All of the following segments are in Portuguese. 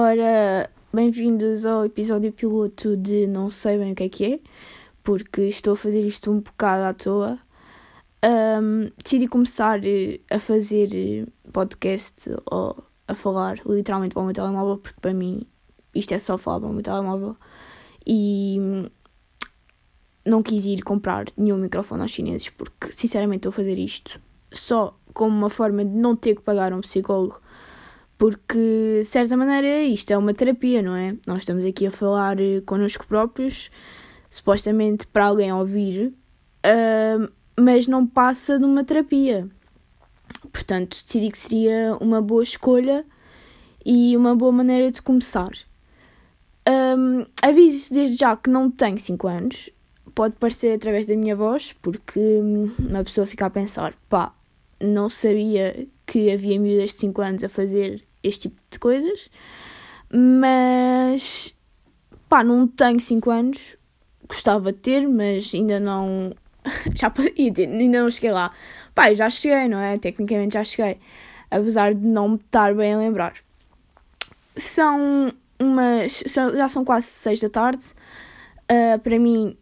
Ora, bem-vindos ao episódio piloto de Não Sei Bem o que é que é, porque estou a fazer isto um bocado à toa. Um, decidi começar a fazer podcast ou a falar literalmente para o meu telemóvel, porque para mim isto é só falar para o meu telemóvel. E não quis ir comprar nenhum microfone aos chineses, porque sinceramente estou a fazer isto só como uma forma de não ter que pagar um psicólogo porque, de certa maneira, isto é uma terapia, não é? Nós estamos aqui a falar eh, connosco próprios, supostamente para alguém ouvir, uh, mas não passa de uma terapia. Portanto, decidi que seria uma boa escolha e uma boa maneira de começar. Um, aviso desde já que não tenho 5 anos, pode parecer através da minha voz, porque hum, uma pessoa fica a pensar, pá, não sabia que havia miúdas de 5 anos a fazer este tipo de coisas, mas pá, não tenho 5 anos, gostava de ter, mas ainda não. já ia ter, ainda não cheguei lá. Pá, já cheguei, não é? Tecnicamente já cheguei, apesar de não me estar bem a lembrar. São umas. Já são quase 6 da tarde. Uh, para mim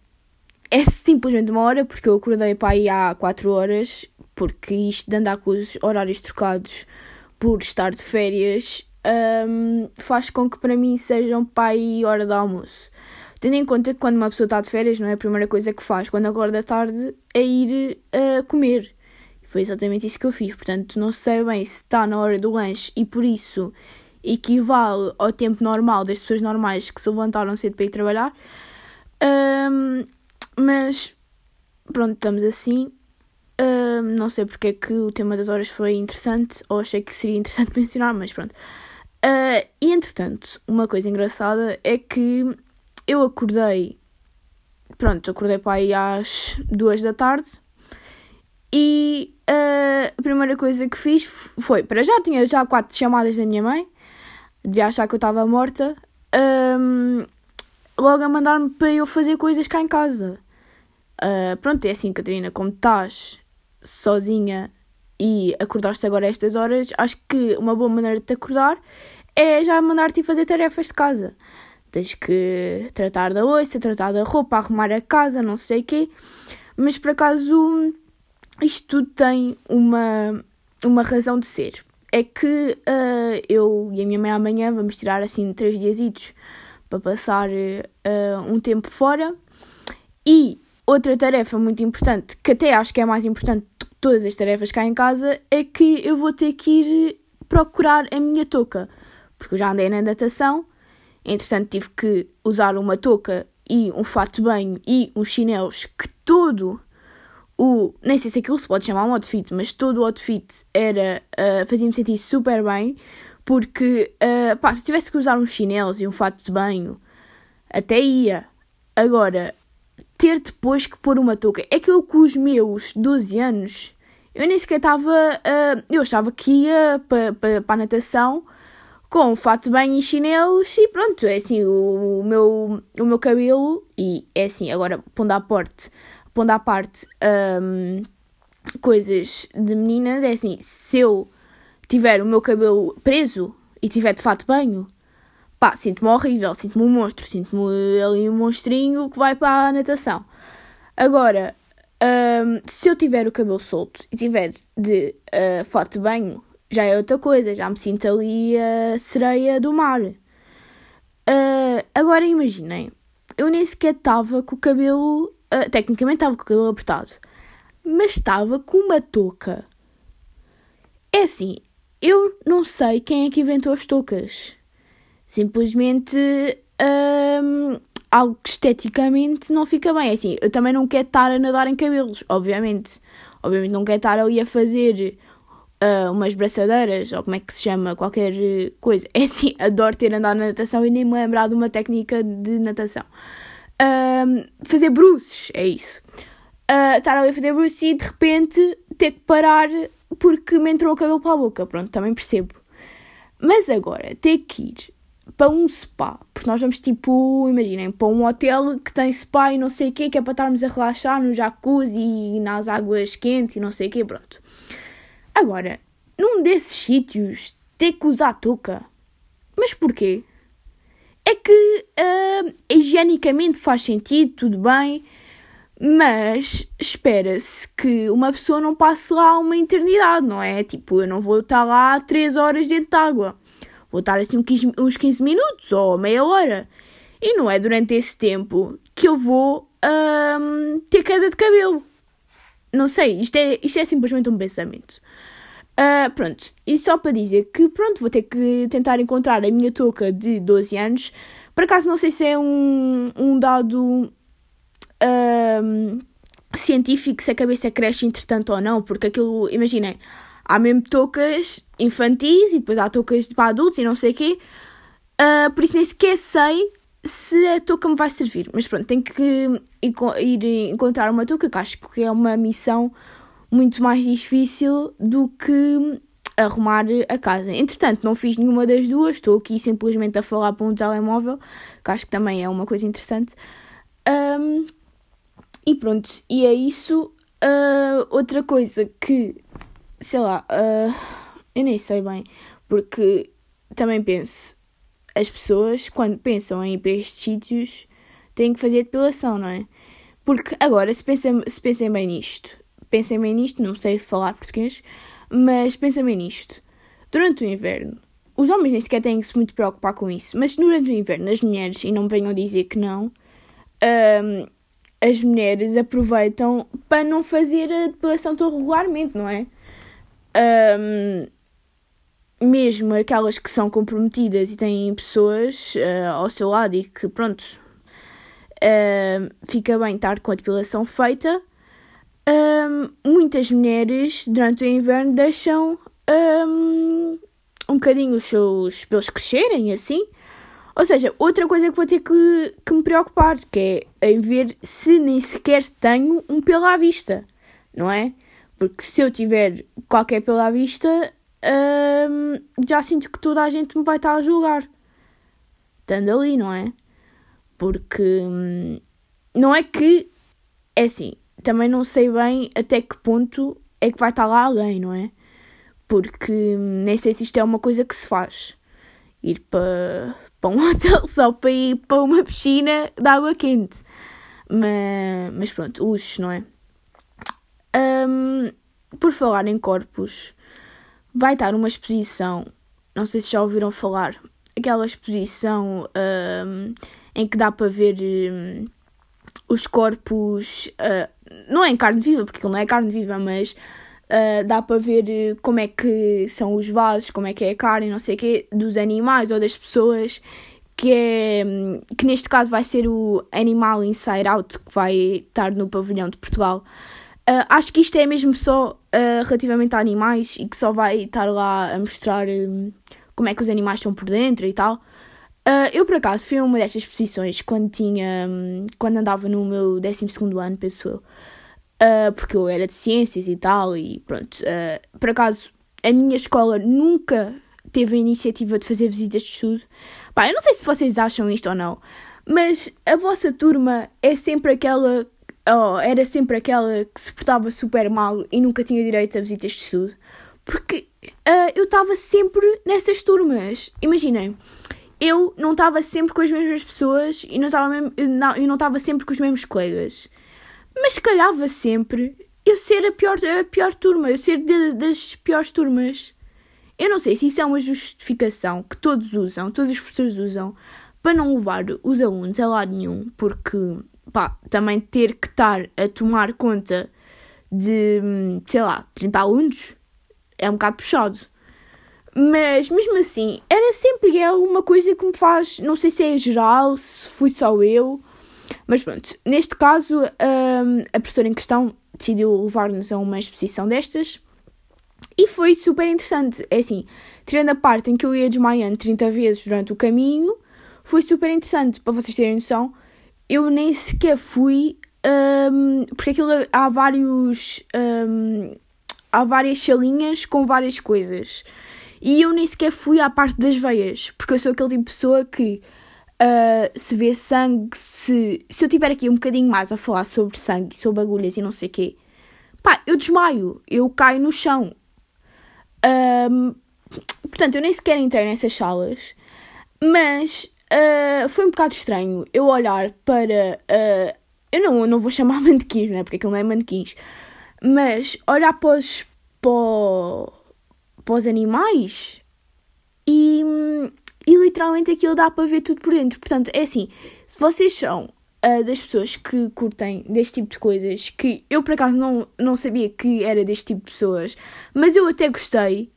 é simplesmente uma hora, porque eu acordei para aí há 4 horas, porque isto de andar com os horários trocados por estar de férias, um, faz com que para mim sejam pai hora de almoço. Tendo em conta que quando uma pessoa está de férias, não é a primeira coisa que faz quando acorda tarde é ir a uh, comer. Foi exatamente isso que eu fiz. Portanto, não sei bem se está na hora do lanche e por isso equivale ao tempo normal das pessoas normais que se levantaram cedo para ir trabalhar. Um, mas pronto, estamos assim. Uh, não sei porque é que o tema das horas foi interessante, ou achei que seria interessante mencionar, mas pronto. Uh, e entretanto, uma coisa engraçada é que eu acordei, pronto, acordei para aí às duas da tarde e uh, a primeira coisa que fiz foi, para já tinha já quatro chamadas da minha mãe, devia achar que eu estava morta, um, logo a mandar-me para eu fazer coisas cá em casa. Uh, pronto, é assim, Catarina, como estás sozinha e acordaste agora a estas horas, acho que uma boa maneira de te acordar é já mandar-te fazer tarefas de casa. Tens que tratar da louça, tratar da roupa, arrumar a casa, não sei o quê. Mas por acaso isto tudo tem uma, uma razão de ser. É que uh, eu e a minha mãe amanhã vamos tirar assim três dias para passar uh, um tempo fora e Outra tarefa muito importante, que até acho que é mais importante do que todas as tarefas cá em casa, é que eu vou ter que ir procurar a minha touca. Porque eu já andei na natação, entretanto tive que usar uma touca e um fato de banho e uns chinelos que todo o. Nem sei se aquilo se pode chamar um outfit, mas todo o outfit era. Uh, fazia-me sentir super bem, porque uh, pá, se eu tivesse que usar uns chinelos e um fato de banho, até ia. Agora, ter depois que pôr uma touca. É que eu com os meus 12 anos, eu nem sequer estava. Uh, eu achava que ia para pa, pa a natação com um fato banho e chinelos e pronto, é assim, o, o, meu, o meu cabelo, e é assim, agora pondo à parte, pondo à parte um, coisas de meninas, é assim, se eu tiver o meu cabelo preso e tiver de fato banho, pá, sinto-me horrível, sinto-me um monstro, sinto-me ali um monstrinho que vai para a natação. Agora, um, se eu tiver o cabelo solto e tiver de uh, fato de banho, já é outra coisa, já me sinto ali a sereia do mar. Uh, agora imaginem, eu nem sequer estava com o cabelo, uh, tecnicamente estava com o cabelo apertado, mas estava com uma touca. É assim, eu não sei quem é que inventou as toucas. Simplesmente hum, algo que esteticamente não fica bem. É assim, eu também não quero estar a nadar em cabelos, obviamente. Obviamente não quero estar ali a fazer uh, umas braçadeiras ou como é que se chama, qualquer coisa. É assim, adoro ter andado na natação e nem me lembrar de uma técnica de natação. Um, fazer bruços, é isso. Uh, estar ali a fazer bruços e de repente ter que parar porque me entrou o cabelo para a boca. Pronto, também percebo. Mas agora, ter que ir para um spa. Porque nós vamos tipo, imaginem, para um hotel que tem spa e não sei o quê, que é para estarmos a relaxar no jacuzzi e nas águas quentes e não sei o quê, pronto. Agora, num desses sítios, ter que usar touca. Mas porquê? É que uh, higienicamente faz sentido, tudo bem, mas espera-se que uma pessoa não passe lá uma eternidade, não é? Tipo, eu não vou estar lá 3 horas dentro de água. Vou estar assim uns 15 minutos ou meia hora. E não é durante esse tempo que eu vou um, ter queda de cabelo. Não sei, isto é, isto é simplesmente um pensamento. Uh, pronto, e só para dizer que pronto, vou ter que tentar encontrar a minha touca de 12 anos. Por acaso não sei se é um, um dado um, científico, se a cabeça cresce entretanto ou não, porque aquilo, imaginem, há mesmo toucas infantis e depois há toucas para adultos e não sei o quê. Uh, por isso nem sequer sei se a touca me vai servir. Mas pronto, tenho que ir encontrar uma touca que acho que é uma missão muito mais difícil do que arrumar a casa. Entretanto, não fiz nenhuma das duas, estou aqui simplesmente a falar para um telemóvel, que acho que também é uma coisa interessante. Um, e pronto, e é isso. Uh, outra coisa que, sei lá, uh, eu nem sei bem, porque também penso, as pessoas, quando pensam em ir para estes sítios, têm que fazer depilação, não é? Porque agora, se pensem, se pensem bem nisto, pensem bem nisto, não sei falar português, mas pensem bem nisto. Durante o inverno, os homens nem sequer têm que se muito preocupar com isso, mas durante o inverno, as mulheres, e não venham dizer que não, um, as mulheres aproveitam para não fazer a depilação tão regularmente, não é? Um, mesmo aquelas que são comprometidas e têm pessoas uh, ao seu lado e que, pronto, fica bem estar com a depilação feita, um, muitas mulheres durante o inverno deixam um, um bocadinho os seus pelos crescerem assim. Ou seja, outra coisa que vou ter que, que me preocupar, que é em ver se nem sequer tenho um pelo à vista, não é? Porque se eu tiver qualquer pelo à vista, um, já sinto que toda a gente me vai estar a julgar. Estando ali, não é? Porque hum, não é que. É assim, também não sei bem até que ponto é que vai estar lá alguém, não é? Porque hum, nem sei se isto é uma coisa que se faz. Ir para, um hotel só para ir para uma piscina de água quente. Mas, mas pronto, luxos, não é? Um, por falar em corpos, vai estar uma exposição, não sei se já ouviram falar, aquela exposição um, em que dá para ver um, os corpos, uh, não é em carne viva, porque aquilo não é carne viva, mas uh, dá para ver uh, como é que são os vasos, como é que é a carne, não sei o quê, dos animais ou das pessoas, que é, um, que neste caso vai ser o Animal Inside Out, que vai estar no pavilhão de Portugal. Uh, acho que isto é mesmo só uh, relativamente a animais e que só vai estar lá a mostrar um, como é que os animais estão por dentro e tal. Uh, eu, por acaso, fui a uma destas exposições quando tinha. Um, quando andava no meu 12 ano, penso eu. Porque eu era de ciências e tal, e pronto. Por acaso, a minha escola nunca teve a iniciativa de fazer visitas de estudo. Pá, eu não sei se vocês acham isto ou não, mas a vossa turma é sempre aquela. Oh, era sempre aquela que se portava super mal e nunca tinha direito a visitas de estudo. Porque eu estava sempre nessas turmas. Imaginem eu não estava sempre com as mesmas pessoas e não estava eu não estava sempre com os mesmos colegas. Mas calhava sempre eu ser a pior, a pior turma, eu ser de, das piores turmas. Eu não sei se isso é uma justificação que todos usam, todos os professores usam, para não levar os alunos a lado nenhum, porque, pá, também ter que estar a tomar conta de, sei lá, 30 alunos é um bocado puxado. Mas mesmo assim, era sempre é uma coisa que me faz. Não sei se é geral, se fui só eu. Mas pronto, neste caso, um, a professora em questão decidiu levar-nos a uma exposição destas. E foi super interessante. É assim, tirando a parte em que eu ia desmaiando 30 vezes durante o caminho, foi super interessante. Para vocês terem noção, eu nem sequer fui. Um, porque aquilo há vários. Um, há várias salinhas com várias coisas. E eu nem sequer fui à parte das veias, porque eu sou aquele tipo de pessoa que uh, se vê sangue, se, se eu tiver aqui um bocadinho mais a falar sobre sangue, sobre agulhas e não sei o quê, pá, eu desmaio, eu caio no chão. Um, portanto, eu nem sequer entrei nessas salas. Mas uh, foi um bocado estranho eu olhar para. Uh, eu não, eu não vou chamar manequins, né? Porque aquilo não é manequins. Mas olhar para os, para, para os animais e, e literalmente aquilo dá para ver tudo por dentro. Portanto, é assim: se vocês são uh, das pessoas que curtem deste tipo de coisas, que eu por acaso não, não sabia que era deste tipo de pessoas, mas eu até gostei.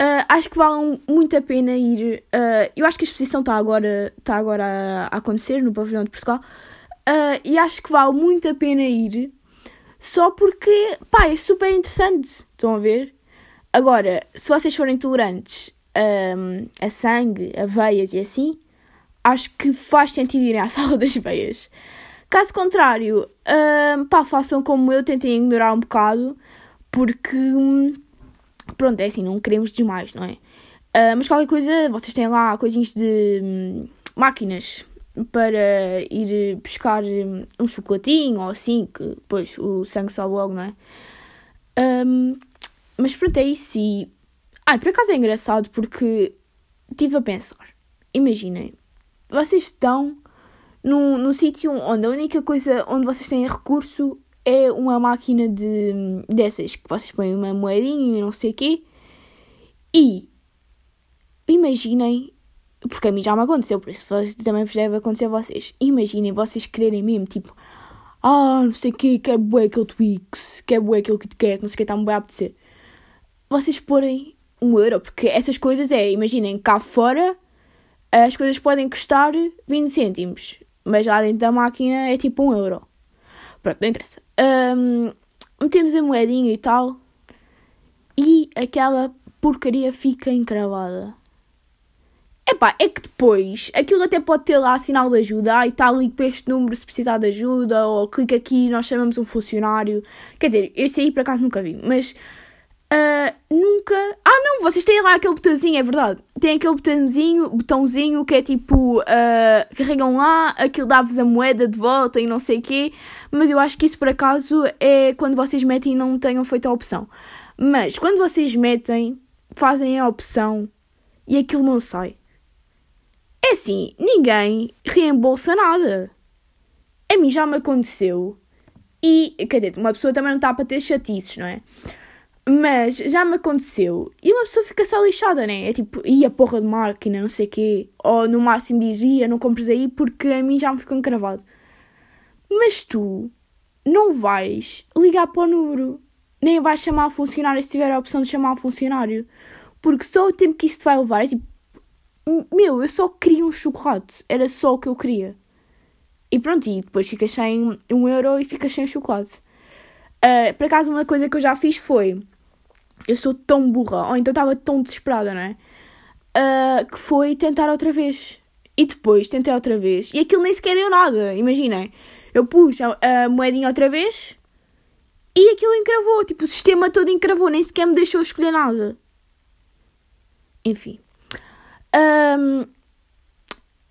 Uh, acho que vale muito a pena ir. Uh, eu acho que a exposição está agora, está agora a, a, acontecer no Pavilhão de Portugal. Uh, e acho que vale muito a pena ir. Só porque, pá, é super interessante. Estão a ver? Agora, se vocês forem tolerantes um, a sangue, a veias e assim, acho que faz sentido irem à sala das veias. Caso contrário, um, pá, façam como eu, tentem ignorar um bocado, porque. Um, Pronto, é assim, não queremos demais, não é? Uh, mas qualquer coisa, vocês têm lá coisinhas de hum, máquinas para ir buscar hum, um chocolatinho ou assim, que depois o sangue sobe logo, não é? Um, mas pronto, é isso. E. Ai, por acaso é engraçado porque estive a pensar. Imaginem, vocês estão num, num sítio onde a única coisa onde vocês têm recurso é uma máquina de dessas que vocês põem uma moedinha e não sei o quê. E imaginem, porque a mim já me aconteceu, por isso também vos deve acontecer a vocês. Imaginem vocês quererem mesmo, tipo, ah, não sei o quê, quer bué aquele Twix, quer bué aquele que quer, não sei o que, está-me bem a apetecer. Vocês porem um euro, porque essas coisas é, imaginem, cá fora as coisas podem custar 20 cêntimos, mas lá dentro da máquina é tipo um euro. Pronto, não interessa. Um, metemos a moedinha e tal. E aquela porcaria fica encravada. Epá, é que depois aquilo até pode ter lá sinal de ajuda. Ah, e está ali para este número se precisar de ajuda. Ou clica aqui nós chamamos um funcionário. Quer dizer, esse aí por acaso nunca vi. Mas Uh, nunca. Ah, não, vocês têm lá aquele botãozinho, é verdade. Tem aquele botãozinho, botãozinho que é tipo. Uh, carregam lá, aquilo dá-vos a moeda de volta e não sei o quê. Mas eu acho que isso por acaso é quando vocês metem e não tenham feito a opção. Mas quando vocês metem, fazem a opção e aquilo não sai. É assim, ninguém reembolsa nada. A mim já me aconteceu. E, quer dizer, uma pessoa também não está para ter chatices, não é? Mas já me aconteceu. E uma pessoa fica só lixada, né? É tipo, ia porra de máquina, não sei o quê. Ou no máximo diz, ia, não compres aí porque a mim já me ficou encravado. Mas tu não vais ligar para o número. Nem vais chamar a funcionário se tiver a opção de chamar a funcionário. Porque só o tempo que isso te vai levar é tipo. Meu, eu só queria um chocolate. Era só o que eu queria. E pronto, e depois ficas sem um euro e ficas sem chocolate. Uh, por acaso, uma coisa que eu já fiz foi eu sou tão burra, ou então estava tão desesperada, não é? Uh, que foi tentar outra vez. E depois tentei outra vez. E aquilo nem sequer deu nada, imaginem. Eu pus a, a moedinha outra vez e aquilo encravou. Tipo, o sistema todo encravou, nem sequer me deixou escolher nada. Enfim. Um,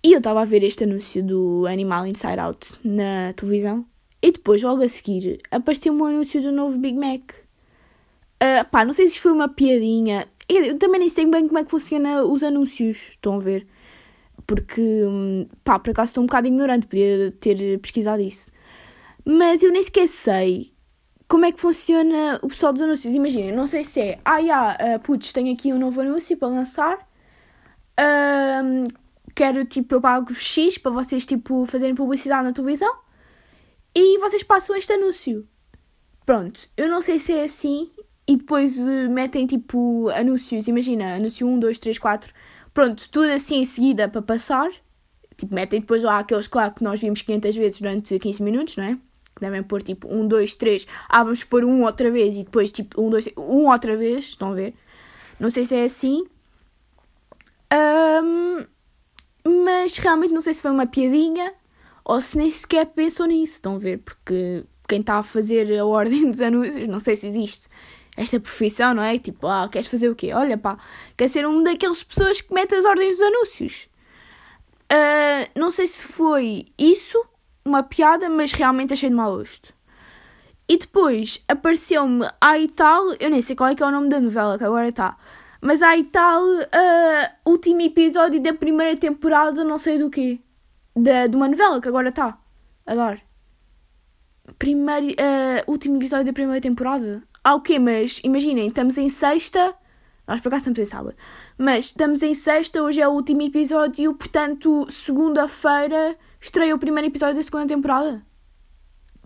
e eu estava a ver este anúncio do Animal Inside Out na televisão. E depois, logo a seguir, apareceu um anúncio do novo Big Mac. Uh, pá, não sei se foi uma piadinha. Eu também nem sei bem como é que funciona os anúncios. Estão a ver? Porque, hum, pá, por acaso estou um bocado ignorante, podia ter pesquisado isso. Mas eu nem sequer sei como é que funciona o pessoal dos anúncios. Imaginem, não sei se é, ah, já, uh, putz, tenho aqui um novo anúncio para lançar. Uh, quero, tipo, eu pago X para vocês, tipo, fazerem publicidade na televisão. E vocês passam este anúncio. Pronto, eu não sei se é assim e depois uh, metem tipo anúncios, imagina, anúncio 1, 2, 3, 4, pronto, tudo assim em seguida para passar. Tipo, metem depois lá aqueles, claro, que nós vimos 500 vezes durante 15 minutos, não é? Que devem pôr tipo 1, 2, 3, ah, vamos pôr um outra vez e depois tipo 1, 2, 3, um outra vez, estão a ver? Não sei se é assim. Um, mas realmente não sei se foi uma piadinha ou se nem sequer pensam nisso, estão a ver? Porque quem está a fazer a ordem dos anúncios, não sei se existe esta profissão, não é? Tipo, ah, queres fazer o quê? Olha, pá, quer ser uma daquelas pessoas que mete as ordens dos anúncios. Uh, não sei se foi isso, uma piada, mas realmente achei de mau gosto. E depois apareceu-me a e tal, eu nem sei qual é que é o nome da novela que agora está. Mas aí tal, uh, último episódio da primeira temporada, não sei do quê. Da, de uma novela que agora está a dar. Primeiro, uh, último episódio da primeira temporada. Ah, o quê? Mas imaginem, estamos em sexta. Nós por acaso estamos em sábado. Mas estamos em sexta, hoje é o último episódio, portanto, segunda-feira estreia o primeiro episódio da segunda temporada.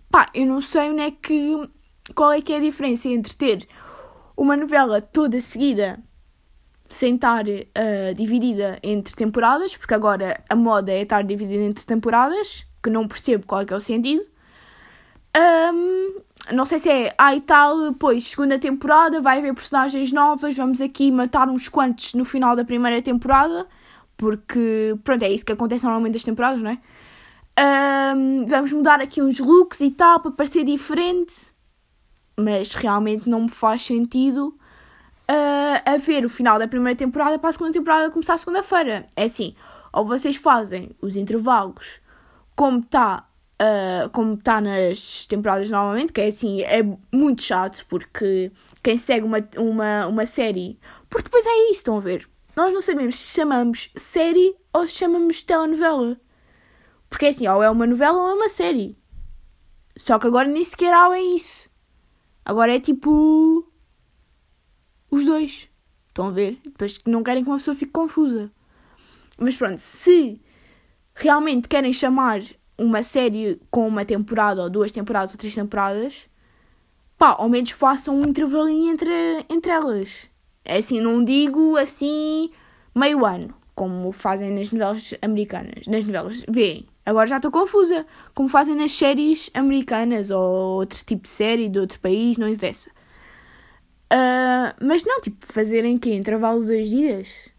Pá, eu não sei onde é que. Qual é que é a diferença entre ter uma novela toda seguida sem estar uh, dividida entre temporadas, porque agora a moda é estar dividida entre temporadas, que não percebo qual é é o sentido. Um, não sei se é ah e tal, pois, segunda temporada, vai haver personagens novas, vamos aqui matar uns quantos no final da primeira temporada, porque, pronto, é isso que acontece normalmente das temporadas, não é? Um, vamos mudar aqui uns looks e tal, para parecer diferente, mas realmente não me faz sentido uh, a ver o final da primeira temporada para a segunda temporada começar segunda-feira. É assim, ou vocês fazem os intervalos como está uh, como está nas temporadas normalmente, que é assim, é muito chato porque quem segue uma, uma, uma série. Porque depois é isso, estão a ver? Nós não sabemos se chamamos série ou se chamamos telenovela. Porque é assim, ou é uma novela ou é uma série. Só que agora nem sequer há é isso. Agora é tipo. Os dois. Estão a ver? Depois não querem que uma pessoa fique confusa. Mas pronto, se realmente querem chamar uma série com uma temporada, ou duas temporadas, ou três temporadas, pá, ao menos façam um intervalinho entre, entre elas. É assim, não digo assim meio ano, como fazem nas novelas americanas. Nas novelas, vêem. Agora já estou confusa. Como fazem nas séries americanas ou outro tipo de série de outro país, não interessa. Uh, mas não, tipo, fazerem que intervalo de dois dias.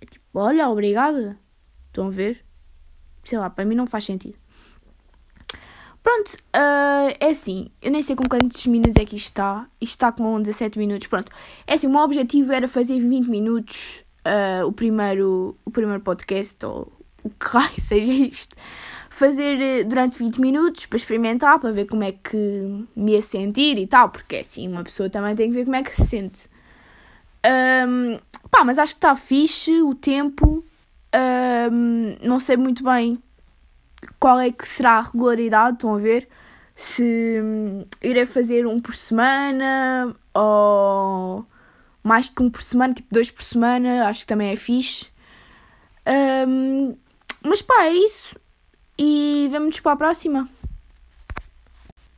É tipo, olha, obrigada. Estão a ver? sei lá, para mim não faz sentido. Pronto, uh, é assim, eu nem sei com quantos minutos é que isto está. Isto está com 17 minutos, pronto. É assim, o meu objetivo era fazer 20 minutos uh, o, primeiro, o primeiro podcast, ou o que raio seja isto. Fazer uh, durante 20 minutos para experimentar, para ver como é que me ia sentir e tal, porque é assim, uma pessoa também tem que ver como é que se sente. Um, pá, mas acho que está fixe o tempo. Um, não sei muito bem qual é que será a regularidade, estão a ver? Se um, irei fazer um por semana ou mais que um por semana, tipo dois por semana, acho que também é fixe. Um, mas pá, é isso. E vamos para a próxima.